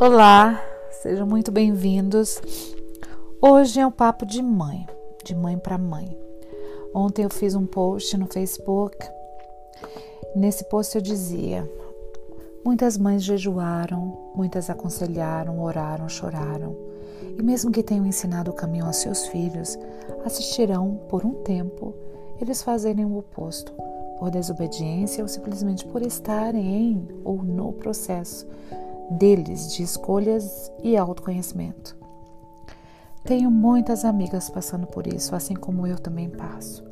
Olá, sejam muito bem-vindos. Hoje é um papo de mãe, de mãe para mãe. Ontem eu fiz um post no Facebook. Nesse post eu dizia: muitas mães jejuaram, muitas aconselharam, oraram, choraram. E mesmo que tenham ensinado o caminho aos seus filhos, assistirão por um tempo eles fazerem o oposto, por desobediência ou simplesmente por estarem em ou no processo deles de escolhas e autoconhecimento. Tenho muitas amigas passando por isso, assim como eu também passo.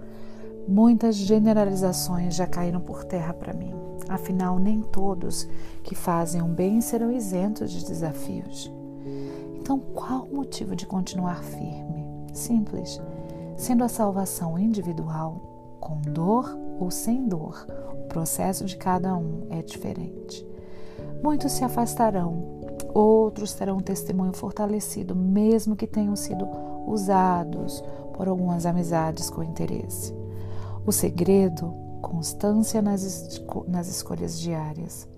Muitas generalizações já caíram por terra para mim. Afinal, nem todos que fazem um bem serão isentos de desafios. Então, qual o motivo de continuar firme? Simples. Sendo a salvação individual, com dor ou sem dor, o processo de cada um é diferente. Muitos se afastarão, outros terão um testemunho fortalecido, mesmo que tenham sido usados por algumas amizades com interesse. O segredo, constância nas, esco nas escolhas diárias.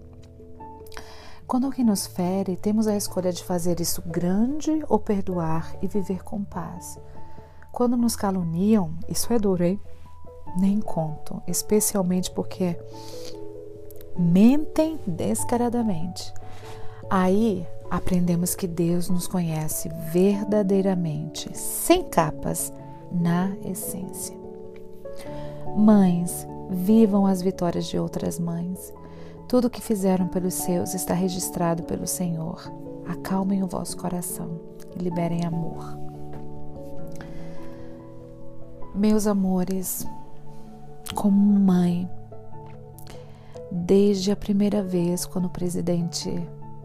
Quando alguém nos fere, temos a escolha de fazer isso grande ou perdoar e viver com paz. Quando nos caluniam, isso é duro, hein? Nem conto, especialmente porque mentem descaradamente. Aí aprendemos que Deus nos conhece verdadeiramente, sem capas, na essência. Mães, vivam as vitórias de outras mães. Tudo o que fizeram pelos seus está registrado pelo Senhor. Acalmem o vosso coração e liberem amor. Meus amores, como mãe, desde a primeira vez quando o presidente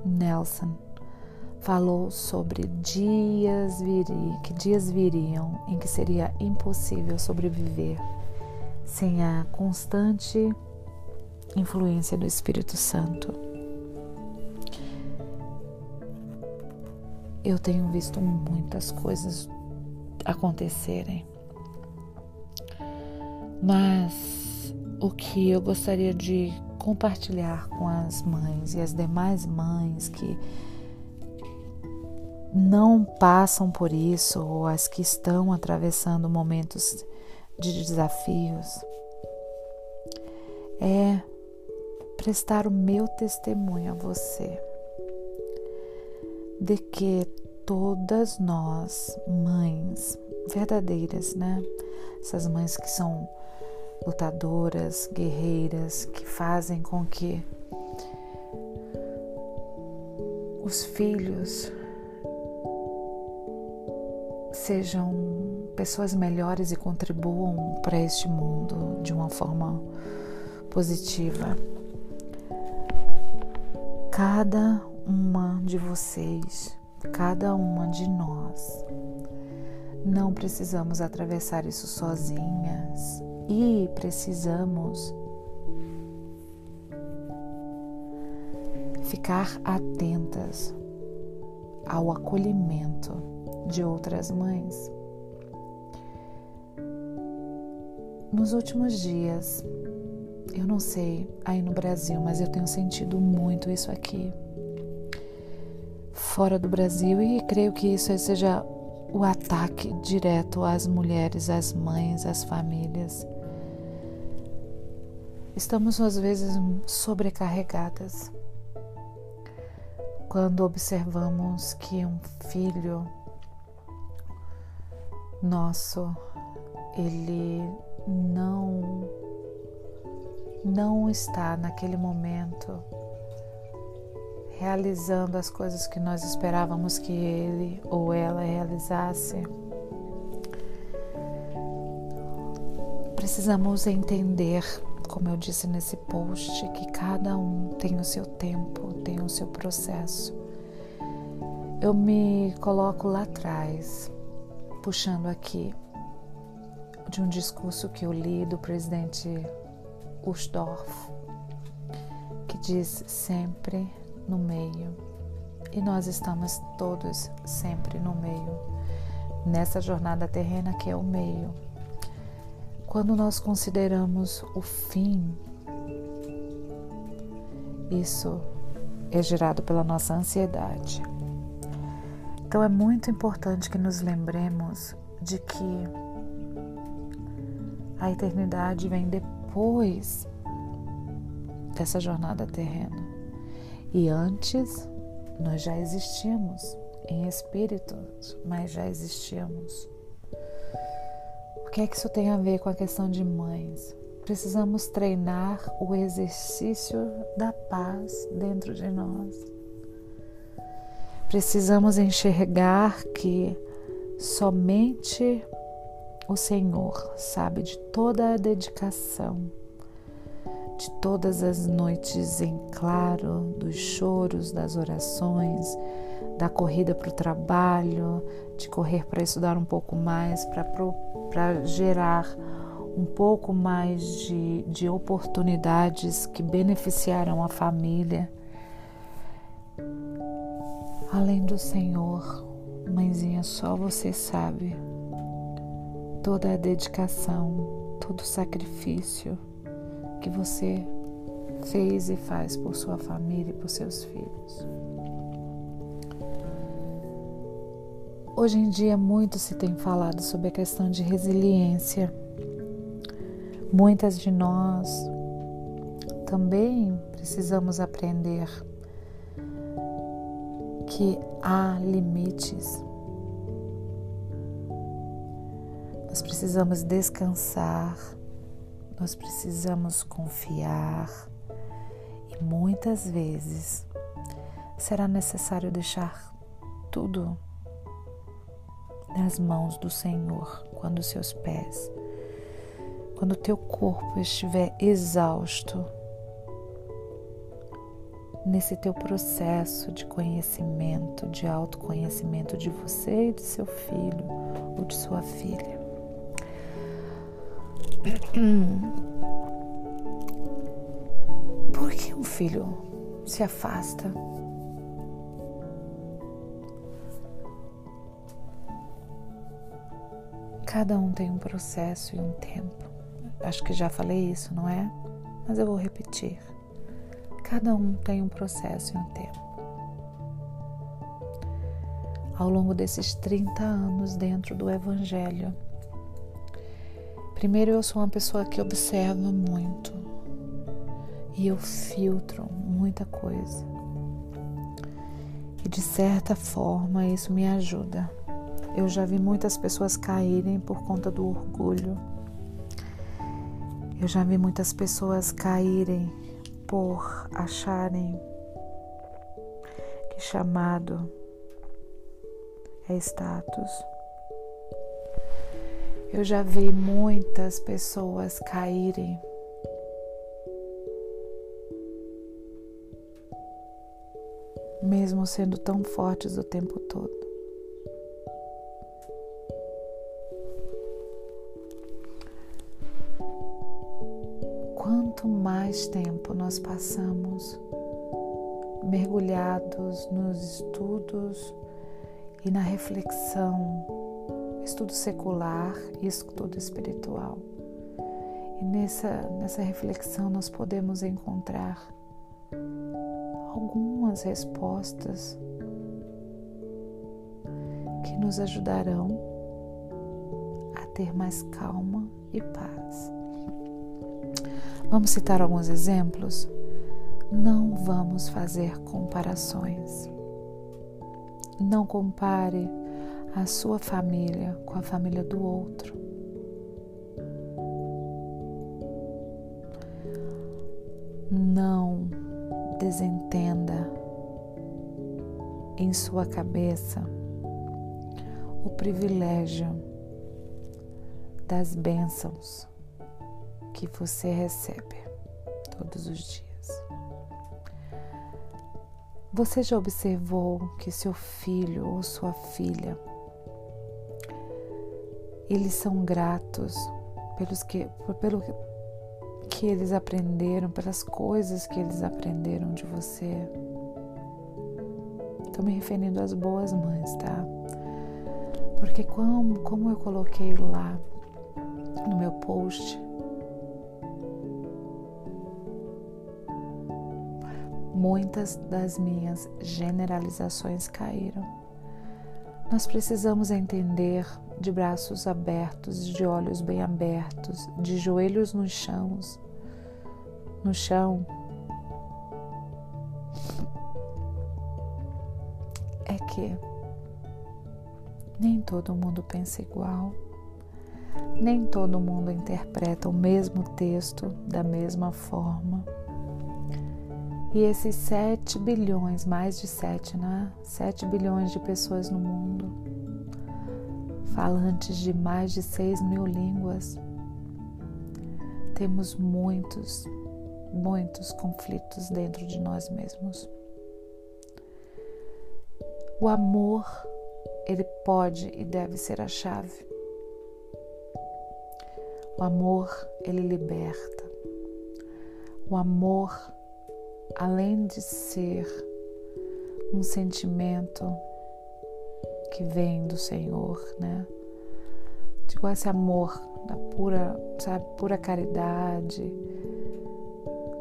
Nelson falou sobre dias viri, que dias viriam em que seria impossível sobreviver sem a constante influência do Espírito Santo. Eu tenho visto muitas coisas acontecerem, mas o que eu gostaria de compartilhar com as mães e as demais mães que não passam por isso ou as que estão atravessando momentos de desafios é prestar o meu testemunho a você de que todas nós, mães verdadeiras, né? Essas mães que são lutadoras, guerreiras, que fazem com que os filhos sejam pessoas melhores e contribuam para este mundo de uma forma positiva. Cada uma de vocês, cada uma de nós, não precisamos atravessar isso sozinhas e precisamos ficar atentas ao acolhimento de outras mães. Nos últimos dias, eu não sei aí no Brasil, mas eu tenho sentido muito isso aqui. Fora do Brasil, e creio que isso seja o ataque direto às mulheres, às mães, às famílias. Estamos às vezes sobrecarregadas quando observamos que um filho nosso ele não não está naquele momento realizando as coisas que nós esperávamos que ele ou ela realizasse. Precisamos entender como eu disse nesse post, que cada um tem o seu tempo, tem o seu processo. Eu me coloco lá atrás, puxando aqui de um discurso que eu li do presidente Usdorf, que diz sempre no meio. E nós estamos todos sempre no meio, nessa jornada terrena que é o meio quando nós consideramos o fim, isso é gerado pela nossa ansiedade. Então é muito importante que nos lembremos de que a eternidade vem depois dessa jornada terrena. E antes nós já existíamos em espírito, mas já existíamos. O que é que isso tem a ver com a questão de mães? Precisamos treinar o exercício da paz dentro de nós. Precisamos enxergar que somente o Senhor sabe de toda a dedicação, de todas as noites em claro, dos choros, das orações, da corrida para o trabalho, de correr para estudar um pouco mais, para gerar um pouco mais de, de oportunidades que beneficiarão a família. Além do Senhor, mãezinha, só você sabe toda a dedicação, todo o sacrifício que você fez e faz por sua família e por seus filhos. Hoje em dia, muito se tem falado sobre a questão de resiliência Muitas de nós também precisamos aprender que há limites. Nós precisamos descansar, nós precisamos confiar e muitas vezes será necessário deixar tudo nas mãos do Senhor quando seus pés quando o teu corpo estiver exausto, nesse teu processo de conhecimento, de autoconhecimento de você e de seu filho ou de sua filha. Por que um filho se afasta? Cada um tem um processo e um tempo. Acho que já falei isso, não é? Mas eu vou repetir. Cada um tem um processo e um tempo. Ao longo desses 30 anos dentro do Evangelho, primeiro eu sou uma pessoa que observa muito e eu filtro muita coisa. E de certa forma isso me ajuda. Eu já vi muitas pessoas caírem por conta do orgulho eu já vi muitas pessoas caírem por acharem que chamado é status. Eu já vi muitas pessoas caírem mesmo sendo tão fortes o tempo todo. quanto mais tempo nós passamos mergulhados nos estudos e na reflexão, estudo secular e estudo espiritual. E nessa, nessa reflexão nós podemos encontrar algumas respostas que nos ajudarão a ter mais calma e paz. Vamos citar alguns exemplos? Não vamos fazer comparações. Não compare a sua família com a família do outro. Não desentenda em sua cabeça o privilégio das bênçãos que você recebe todos os dias. Você já observou que seu filho ou sua filha eles são gratos pelos que, pelo que eles aprenderam, pelas coisas que eles aprenderam de você. Estou me referindo às boas mães, tá? Porque como, como eu coloquei lá no meu post, muitas das minhas generalizações caíram. Nós precisamos entender de braços abertos, de olhos bem abertos, de joelhos no chão, no chão. É que nem todo mundo pensa igual, nem todo mundo interpreta o mesmo texto da mesma forma. E esses 7 bilhões, mais de 7, né? 7 bilhões de pessoas no mundo, falantes de mais de 6 mil línguas, temos muitos, muitos conflitos dentro de nós mesmos. O amor, ele pode e deve ser a chave. O amor, ele liberta. O amor, além de ser um sentimento que vem do Senhor, né? Digo esse amor da pura, sabe, pura caridade,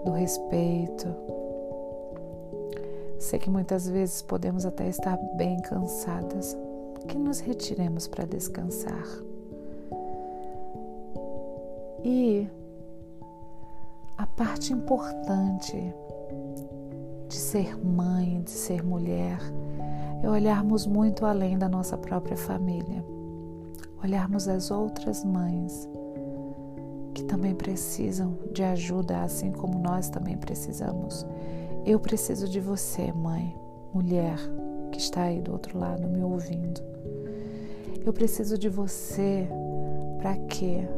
do respeito. Sei que muitas vezes podemos até estar bem cansadas, que nos retiremos para descansar. E a parte importante de ser mãe, de ser mulher, é olharmos muito além da nossa própria família, olharmos as outras mães que também precisam de ajuda, assim como nós também precisamos. Eu preciso de você, mãe, mulher que está aí do outro lado me ouvindo. Eu preciso de você para quê?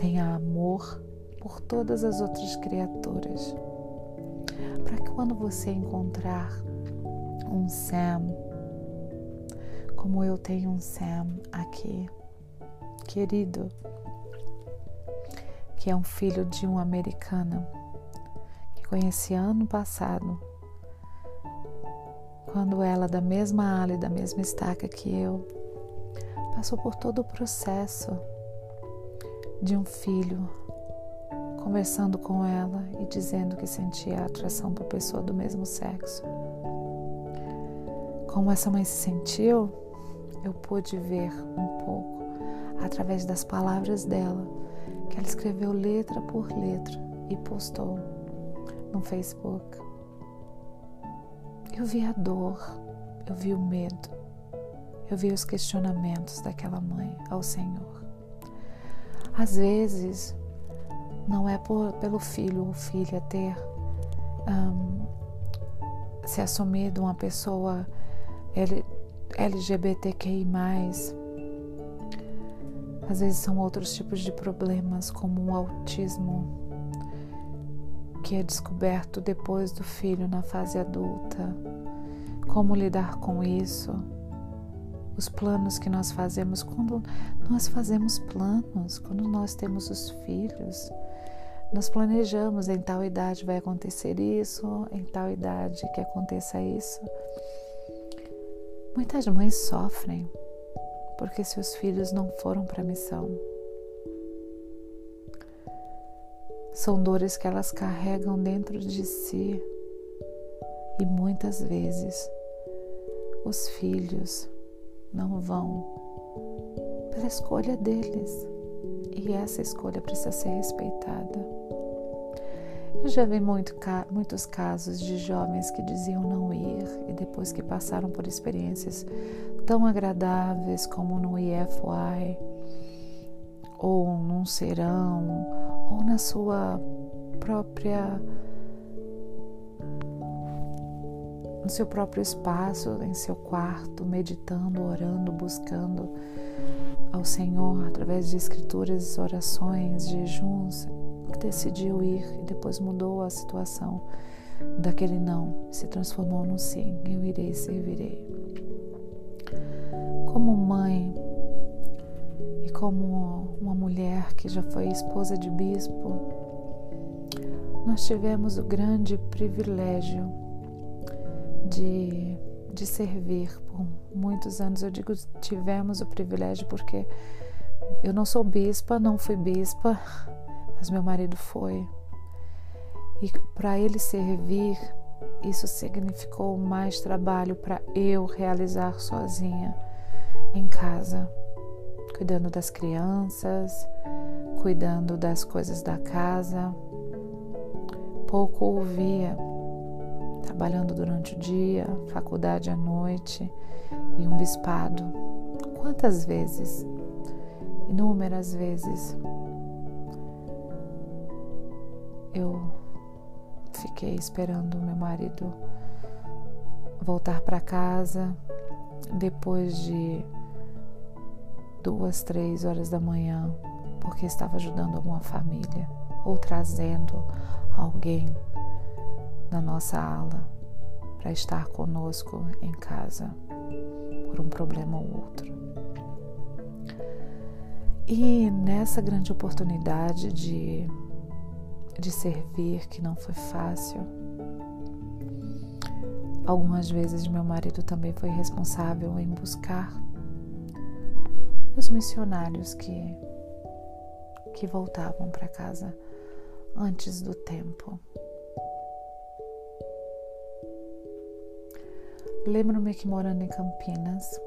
tenha amor por todas as outras criaturas. Para que quando você encontrar um Sam, como eu tenho um Sam aqui, querido, que é um filho de uma americana que conheci ano passado, quando ela, da mesma ala e da mesma estaca que eu, passou por todo o processo de um filho conversando com ela e dizendo que sentia atração por pessoa do mesmo sexo. Como essa mãe se sentiu, eu pude ver um pouco através das palavras dela, que ela escreveu letra por letra e postou no Facebook. Eu vi a dor, eu vi o medo, eu vi os questionamentos daquela mãe ao Senhor. Às vezes, não é por, pelo filho ou filha ter um, se assumido uma pessoa LGBTQI. Às vezes são outros tipos de problemas, como o autismo, que é descoberto depois do filho na fase adulta. Como lidar com isso? os planos que nós fazemos quando nós fazemos planos, quando nós temos os filhos. Nós planejamos em tal idade vai acontecer isso, em tal idade que aconteça isso. Muitas mães sofrem porque seus filhos não foram para a missão. São dores que elas carregam dentro de si e muitas vezes os filhos não vão pela escolha deles. E essa escolha precisa ser respeitada. Eu já vi muito, muitos casos de jovens que diziam não ir e depois que passaram por experiências tão agradáveis como no IFY ou num serão ou na sua própria no seu próprio espaço, em seu quarto, meditando, orando, buscando ao Senhor através de escrituras, orações, jejuns, decidiu ir e depois mudou a situação daquele não, se transformou num sim. Eu irei, servirei. Como mãe e como uma mulher que já foi esposa de bispo, nós tivemos o grande privilégio de, de servir por muitos anos. Eu digo tivemos o privilégio porque eu não sou bispa, não fui bispa, mas meu marido foi. E para ele servir, isso significou mais trabalho para eu realizar sozinha em casa, cuidando das crianças, cuidando das coisas da casa. Pouco ouvia, trabalhando durante o dia, faculdade à noite e um bispado. Quantas vezes? Inúmeras vezes. Eu fiquei esperando meu marido voltar para casa depois de duas, três horas da manhã, porque estava ajudando alguma família ou trazendo alguém na nossa ala para estar conosco em casa por um problema ou outro. E nessa grande oportunidade de, de servir, que não foi fácil, algumas vezes meu marido também foi responsável em buscar os missionários que, que voltavam para casa antes do tempo. Lembro-me que morando em Campinas,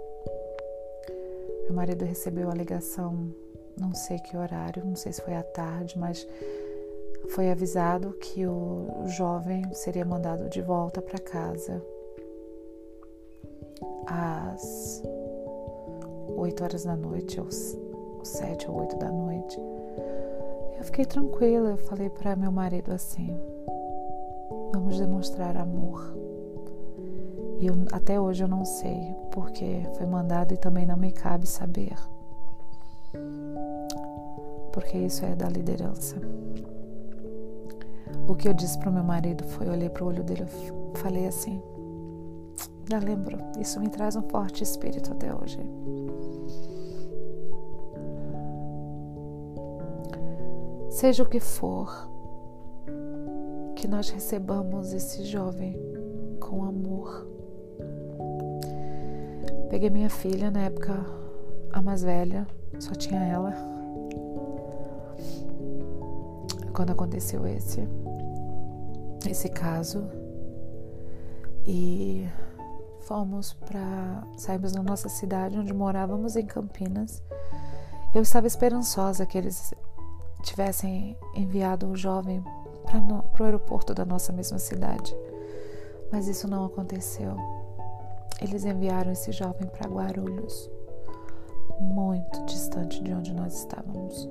meu marido recebeu a ligação, não sei que horário, não sei se foi à tarde, mas foi avisado que o jovem seria mandado de volta para casa às 8 horas da noite, ou 7 ou 8 da noite. Eu fiquei tranquila, eu falei para meu marido assim: vamos demonstrar amor. E eu, até hoje eu não sei porque foi mandado e também não me cabe saber. Porque isso é da liderança. O que eu disse para o meu marido foi: olhei para o olho dele e falei assim. Já lembro, isso me traz um forte espírito até hoje. Seja o que for, que nós recebamos esse jovem com amor Peguei minha filha na época, a mais velha, só tinha ela. Quando aconteceu esse, esse caso. E fomos para saímos da nossa cidade onde morávamos em Campinas. Eu estava esperançosa que eles tivessem enviado um jovem para o aeroporto da nossa mesma cidade, mas isso não aconteceu eles enviaram esse jovem para Guarulhos, muito distante de onde nós estávamos.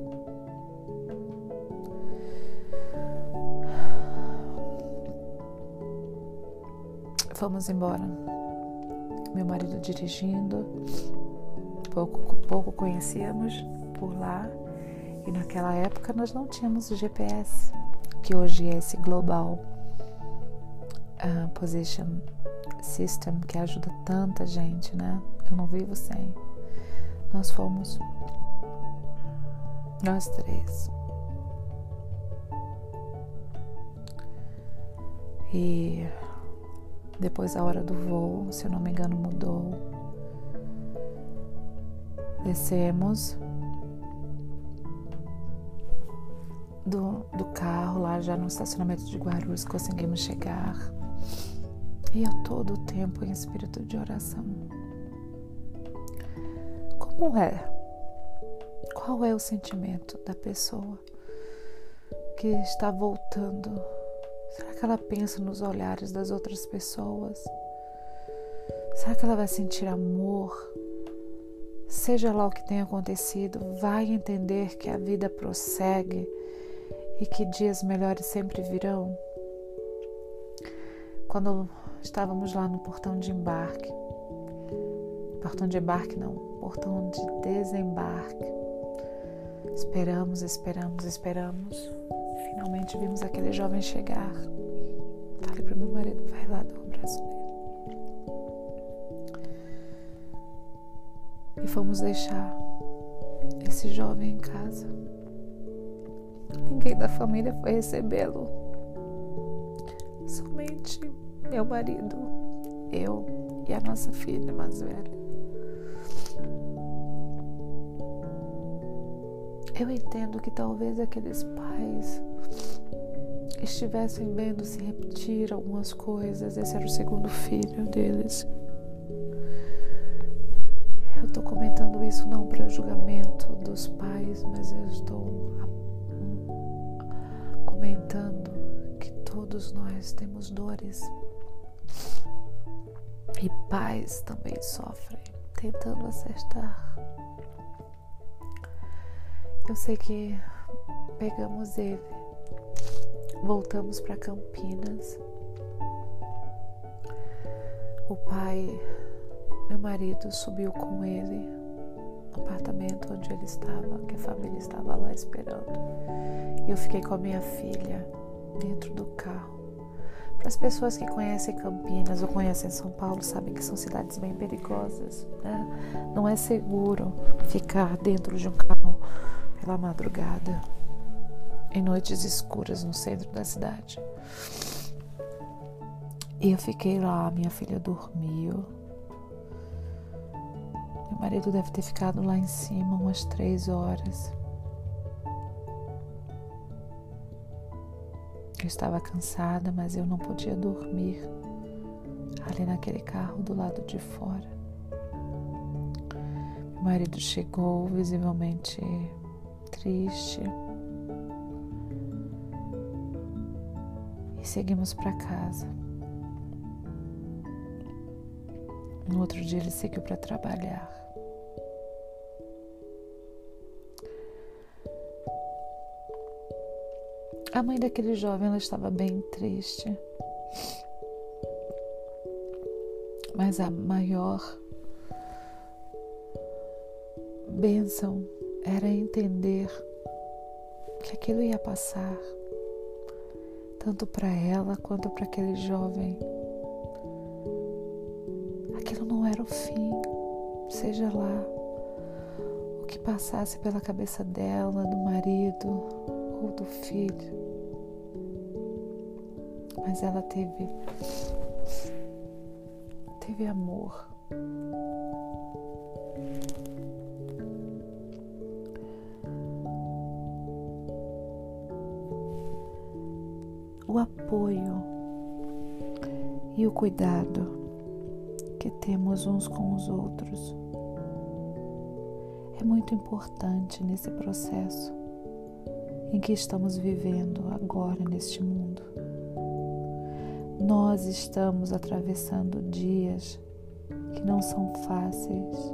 Fomos embora. Meu marido dirigindo, pouco, pouco conhecíamos por lá e naquela época nós não tínhamos GPS, que hoje é esse Global uh, Position system que ajuda tanta gente, né? Eu não vivo sem. Nós fomos nós três. E depois a hora do voo, se eu não me engano, mudou. Descemos do, do carro lá já no estacionamento de Guarulhos, conseguimos chegar e a todo o tempo em espírito de oração. Como é? Qual é o sentimento da pessoa que está voltando? Será que ela pensa nos olhares das outras pessoas? Será que ela vai sentir amor? Seja lá o que tenha acontecido, vai entender que a vida prossegue e que dias melhores sempre virão? Quando estávamos lá no portão de embarque. Portão de embarque não, portão de desembarque. Esperamos, esperamos, esperamos. Finalmente vimos aquele jovem chegar. Falei para meu marido, vai lá dar um abraço nele. E fomos deixar esse jovem em casa. Ninguém da família foi recebê-lo. Somente meu marido, eu e a nossa filha mais velha. Eu entendo que talvez aqueles pais estivessem vendo se repetir algumas coisas. Esse era o segundo filho deles. Eu estou comentando isso não para julgamento dos pais, mas eu estou comentando que todos nós temos dores e pais também sofrem tentando acertar. Eu sei que pegamos ele, voltamos para Campinas. O pai, meu marido, subiu com ele no apartamento onde ele estava, que a família estava lá esperando. E eu fiquei com a minha filha dentro do carro. Para as pessoas que conhecem Campinas ou conhecem São Paulo, sabem que são cidades bem perigosas. Né? Não é seguro ficar dentro de um carro pela madrugada, em noites escuras no centro da cidade. E eu fiquei lá, minha filha dormiu. Meu marido deve ter ficado lá em cima umas três horas. Eu estava cansada, mas eu não podia dormir ali naquele carro do lado de fora. Meu marido chegou visivelmente triste e seguimos para casa. No outro dia ele seguiu para trabalhar. A mãe daquele jovem ela estava bem triste. Mas a maior bênção era entender que aquilo ia passar, tanto para ela quanto para aquele jovem. Aquilo não era o fim, seja lá o que passasse pela cabeça dela, do marido ou do filho mas ela teve teve amor. O apoio e o cuidado que temos uns com os outros é muito importante nesse processo em que estamos vivendo agora neste mundo. Nós estamos atravessando dias que não são fáceis,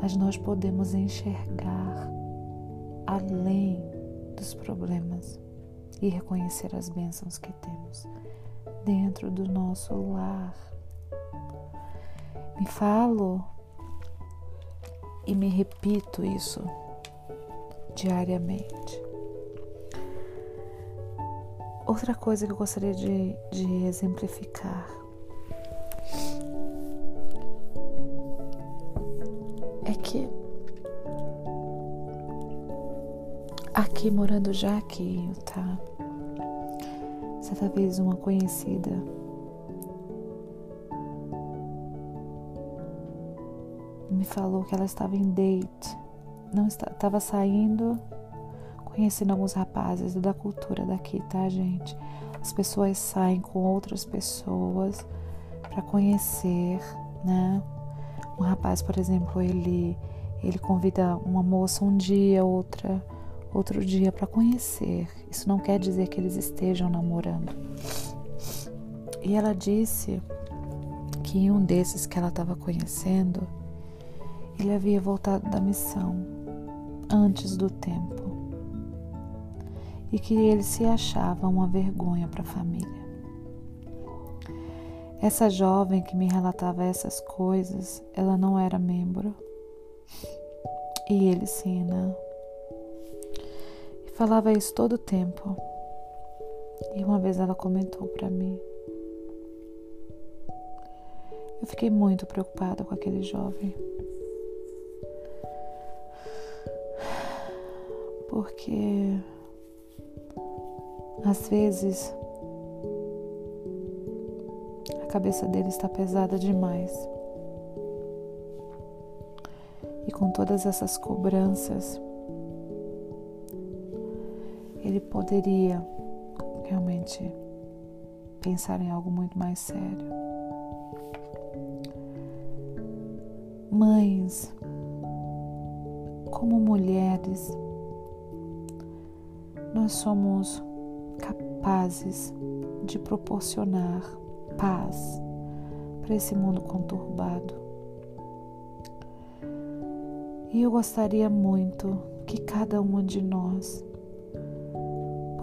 mas nós podemos enxergar além dos problemas e reconhecer as bênçãos que temos dentro do nosso lar. Me falo e me repito isso diariamente. Outra coisa que eu gostaria de, de exemplificar aqui morando já aqui Utah, certa vez uma conhecida me falou que ela estava em date, não estava saindo conhecendo alguns rapazes da cultura daqui, tá, gente? As pessoas saem com outras pessoas para conhecer, né? Um rapaz, por exemplo, ele ele convida uma moça um dia, outra outro dia para conhecer. Isso não quer dizer que eles estejam namorando. E ela disse que um desses que ela estava conhecendo, ele havia voltado da missão antes do tempo e que ele se achava uma vergonha para a família. Essa jovem que me relatava essas coisas, ela não era membro. E ele sim, né? Falava isso todo o tempo. E uma vez ela comentou para mim. Eu fiquei muito preocupada com aquele jovem. Porque às vezes, a cabeça dele está pesada demais. E com todas essas cobranças, ele poderia realmente pensar em algo muito mais sério. Mães, como mulheres, nós somos capazes de proporcionar paz para esse mundo conturbado. E eu gostaria muito que cada uma de nós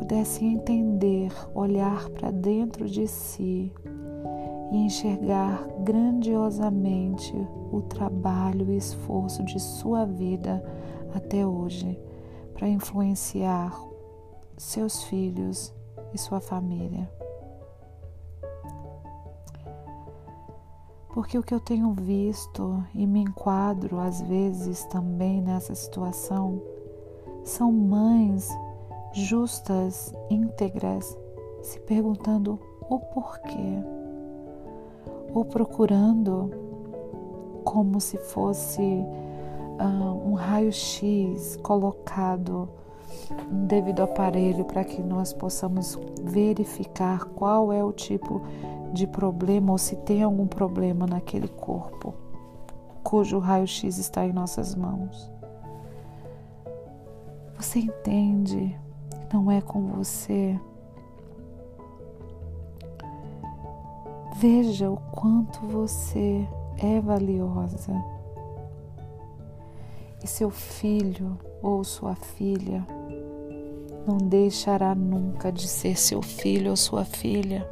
pudesse entender, olhar para dentro de si e enxergar grandiosamente o trabalho e esforço de sua vida até hoje para influenciar seus filhos e sua família. Porque o que eu tenho visto e me enquadro às vezes também nessa situação são mães justas, íntegras, se perguntando o porquê, ou procurando como se fosse uh, um raio-x colocado um devido aparelho para que nós possamos verificar qual é o tipo de problema ou se tem algum problema naquele corpo cujo raio-x está em nossas mãos. Você entende? Não é com você. Veja o quanto você é valiosa. E seu filho ou sua filha não deixará nunca de ser seu filho ou sua filha.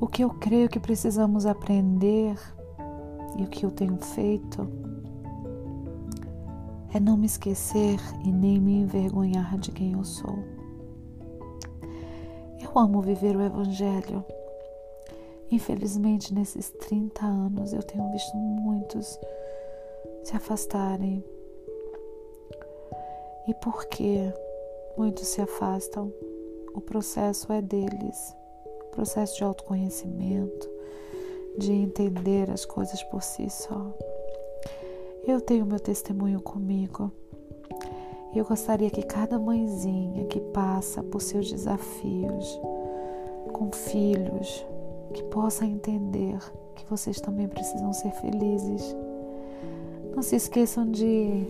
O que eu creio que precisamos aprender e o que eu tenho feito é não me esquecer e nem me envergonhar de quem eu sou. Eu amo viver o Evangelho. Infelizmente, nesses 30 anos, eu tenho visto muitos se afastarem. E por que muitos se afastam? O processo é deles processo de autoconhecimento, de entender as coisas por si só. Eu tenho meu testemunho comigo. Eu gostaria que cada mãezinha que passa por seus desafios com filhos, que possa entender que vocês também precisam ser felizes. Não se esqueçam de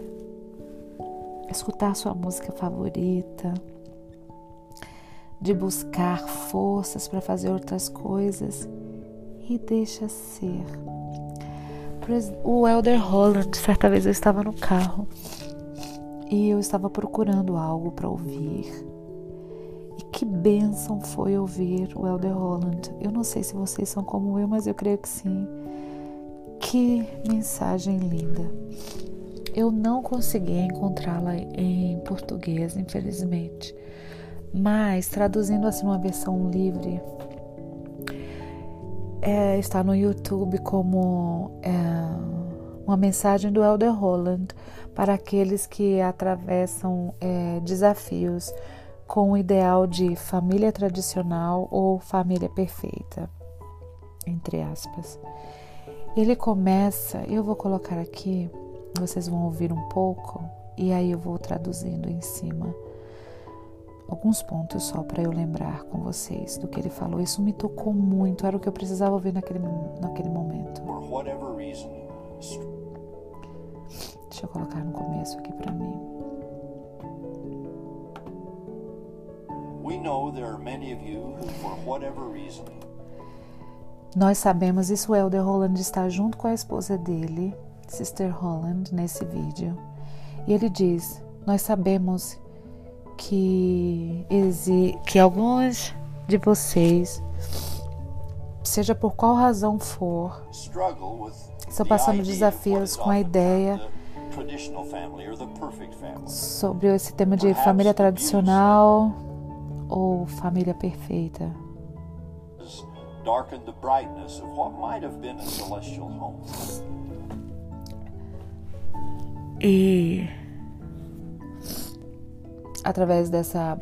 escutar sua música favorita, de buscar forças para fazer outras coisas e deixa ser. O Elder Holland, certa vez eu estava no carro e eu estava procurando algo para ouvir. E que bênção foi ouvir o Elder Holland. Eu não sei se vocês são como eu, mas eu creio que sim. Que mensagem linda. Eu não consegui encontrá-la em português, infelizmente mas traduzindo assim uma versão livre, é, está no YouTube como é, uma mensagem do Elder Holland para aqueles que atravessam é, desafios com o ideal de família tradicional ou família perfeita, entre aspas. Ele começa, eu vou colocar aqui, vocês vão ouvir um pouco e aí eu vou traduzindo em cima alguns pontos só para eu lembrar com vocês do que ele falou. Isso me tocou muito, era o que eu precisava ouvir naquele, naquele momento. Deixa eu colocar no começo aqui para mim. Nós sabemos, isso o Elder Holland está junto com a esposa dele, Sister Holland, nesse vídeo. E ele diz: Nós sabemos que, que alguns de vocês, seja por qual razão for, estão passando desafios com a ideia sobre esse tema de família tradicional ou família perfeita. E através dessa,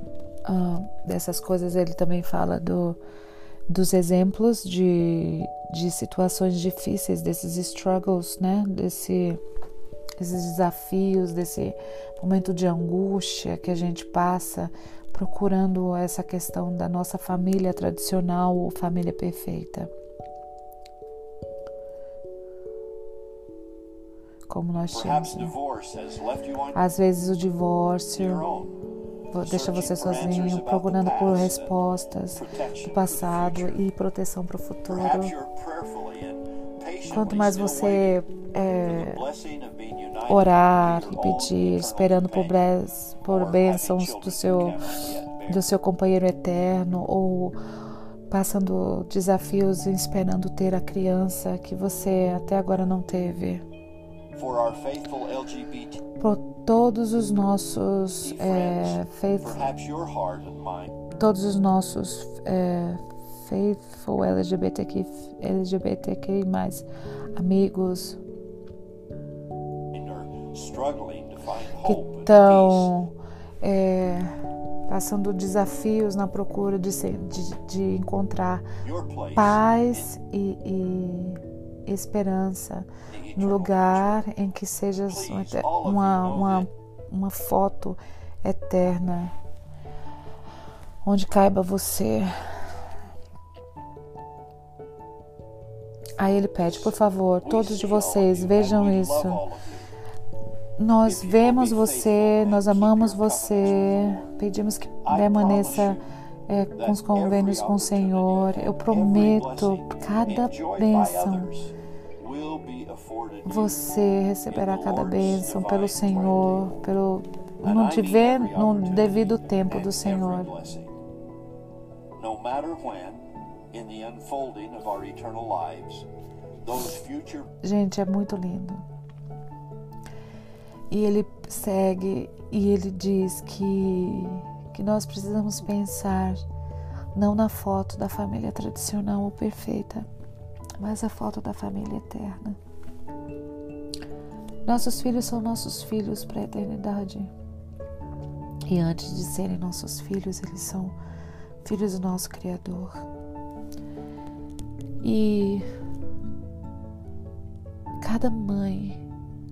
uh, dessas coisas, ele também fala do, dos exemplos de, de situações difíceis, desses struggles, né? Desse, desses desafios, desse momento de angústia que a gente passa procurando essa questão da nossa família tradicional ou família perfeita. Como nós tínhamos. Né? Às vezes o divórcio deixa você sozinho, procurando por respostas do passado e proteção para o futuro. Quanto mais você é, orar e pedir, esperando por, por bênçãos do seu, do seu companheiro eterno ou passando desafios esperando ter a criança que você até agora não teve. Por todos os nossos é, faith, todos os nossos é, faithful LGBTQ, LGBTQ mais amigos que estão é, passando desafios na procura de, ser, de, de encontrar paz e, e, esperança no lugar em que seja uma, uma, uma foto eterna onde caiba você. Aí ele pede, por favor, todos de vocês vejam isso. Nós vemos você, nós amamos você, pedimos que permaneça é, com os convênios com o Senhor. Eu prometo cada bênção. Você receberá cada bênção pelo Senhor, pelo no, dever, no devido tempo do Senhor. Gente, é muito lindo. E ele segue e ele diz que, que nós precisamos pensar não na foto da família tradicional ou perfeita, mas a foto da família eterna. Nossos filhos são nossos filhos para a eternidade. E antes de serem nossos filhos, eles são filhos do nosso Criador. E cada mãe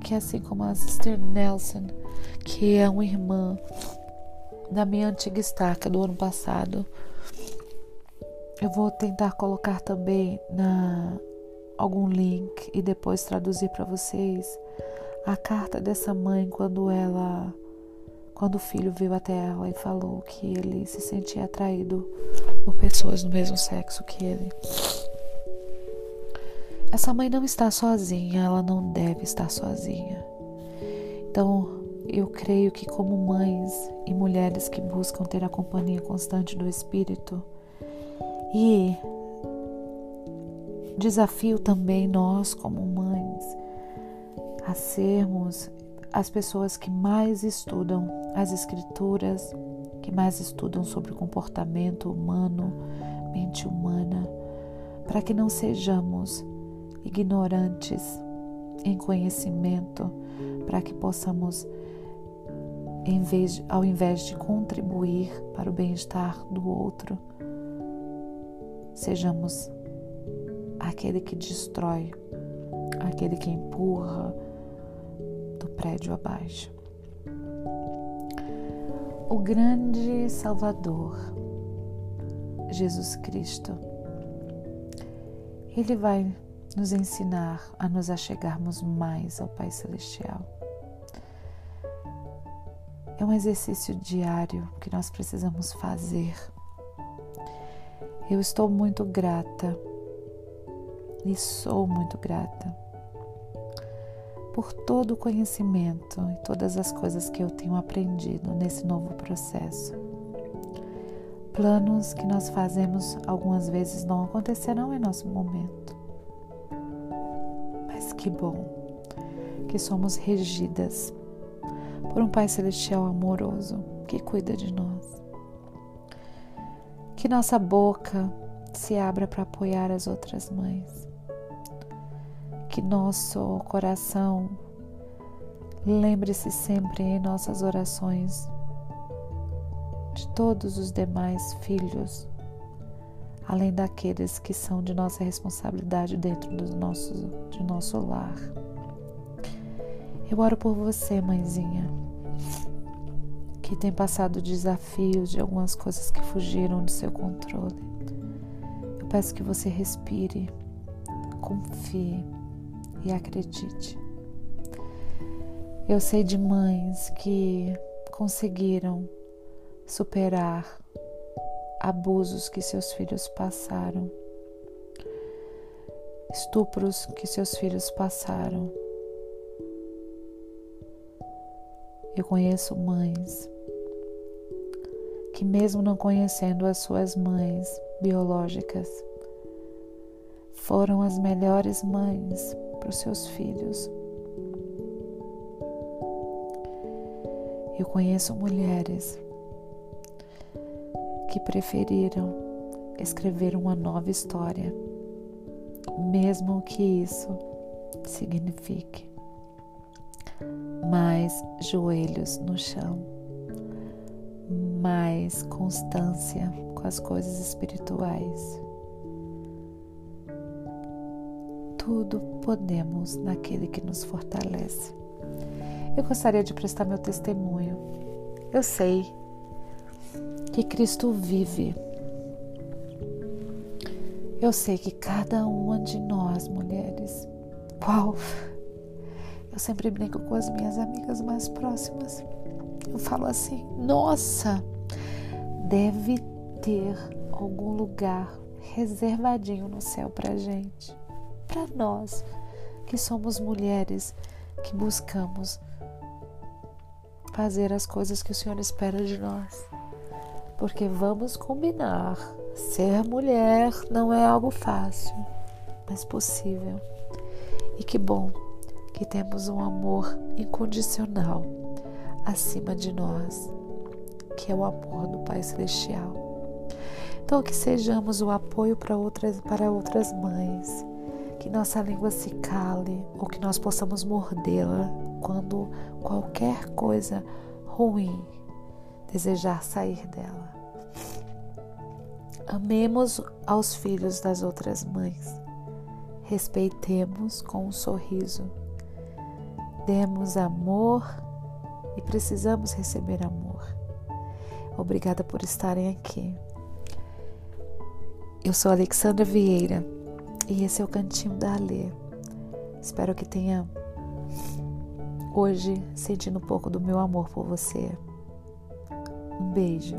que assim como a Sister Nelson, que é uma irmã da minha antiga estaca do ano passado. Eu vou tentar colocar também na algum link e depois traduzir para vocês a carta dessa mãe quando ela quando o filho veio até ela e falou que ele se sentia atraído por pessoas do mesmo sexo que ele. Essa mãe não está sozinha, ela não deve estar sozinha. Então, eu creio que, como mães e mulheres que buscam ter a companhia constante do Espírito, e desafio também nós, como mães, a sermos as pessoas que mais estudam as Escrituras, que mais estudam sobre o comportamento humano, mente humana, para que não sejamos ignorantes em conhecimento, para que possamos, em vez, ao invés de contribuir para o bem-estar do outro, sejamos aquele que destrói, aquele que empurra do prédio abaixo. O grande Salvador, Jesus Cristo, ele vai nos ensinar a nos achegarmos mais ao Pai Celestial. É um exercício diário que nós precisamos fazer. Eu estou muito grata e sou muito grata por todo o conhecimento e todas as coisas que eu tenho aprendido nesse novo processo. Planos que nós fazemos algumas vezes não acontecerão em nosso momento que bom que somos regidas por um Pai Celestial amoroso que cuida de nós. Que nossa boca se abra para apoiar as outras mães. Que nosso coração lembre-se sempre em nossas orações de todos os demais filhos além daqueles que são de nossa responsabilidade dentro do nosso, de nosso lar. Eu oro por você, mãezinha, que tem passado desafios de algumas coisas que fugiram do seu controle. Eu peço que você respire, confie e acredite. Eu sei de mães que conseguiram superar abusos que seus filhos passaram, estupros que seus filhos passaram. Eu conheço mães que, mesmo não conhecendo as suas mães biológicas, foram as melhores mães para os seus filhos. Eu conheço mulheres que preferiram escrever uma nova história, mesmo que isso signifique mais joelhos no chão, mais constância com as coisas espirituais. Tudo podemos naquele que nos fortalece. Eu gostaria de prestar meu testemunho. Eu sei que Cristo vive. Eu sei que cada uma de nós, mulheres, qual eu sempre brinco com as minhas amigas mais próximas. Eu falo assim: nossa, deve ter algum lugar reservadinho no céu para gente, para nós que somos mulheres que buscamos fazer as coisas que o Senhor espera de nós. Porque vamos combinar, ser mulher não é algo fácil, mas possível. E que bom que temos um amor incondicional acima de nós, que é o amor do Pai Celestial. Então, que sejamos o apoio para outras, para outras mães, que nossa língua se cale ou que nós possamos mordê-la quando qualquer coisa ruim desejar sair dela. Amemos aos filhos das outras mães, respeitemos com um sorriso Demos amor e precisamos receber amor. Obrigada por estarem aqui. Eu sou Alexandra Vieira e esse é o Cantinho da Alê. Espero que tenha hoje sentido um pouco do meu amor por você. Um beijo.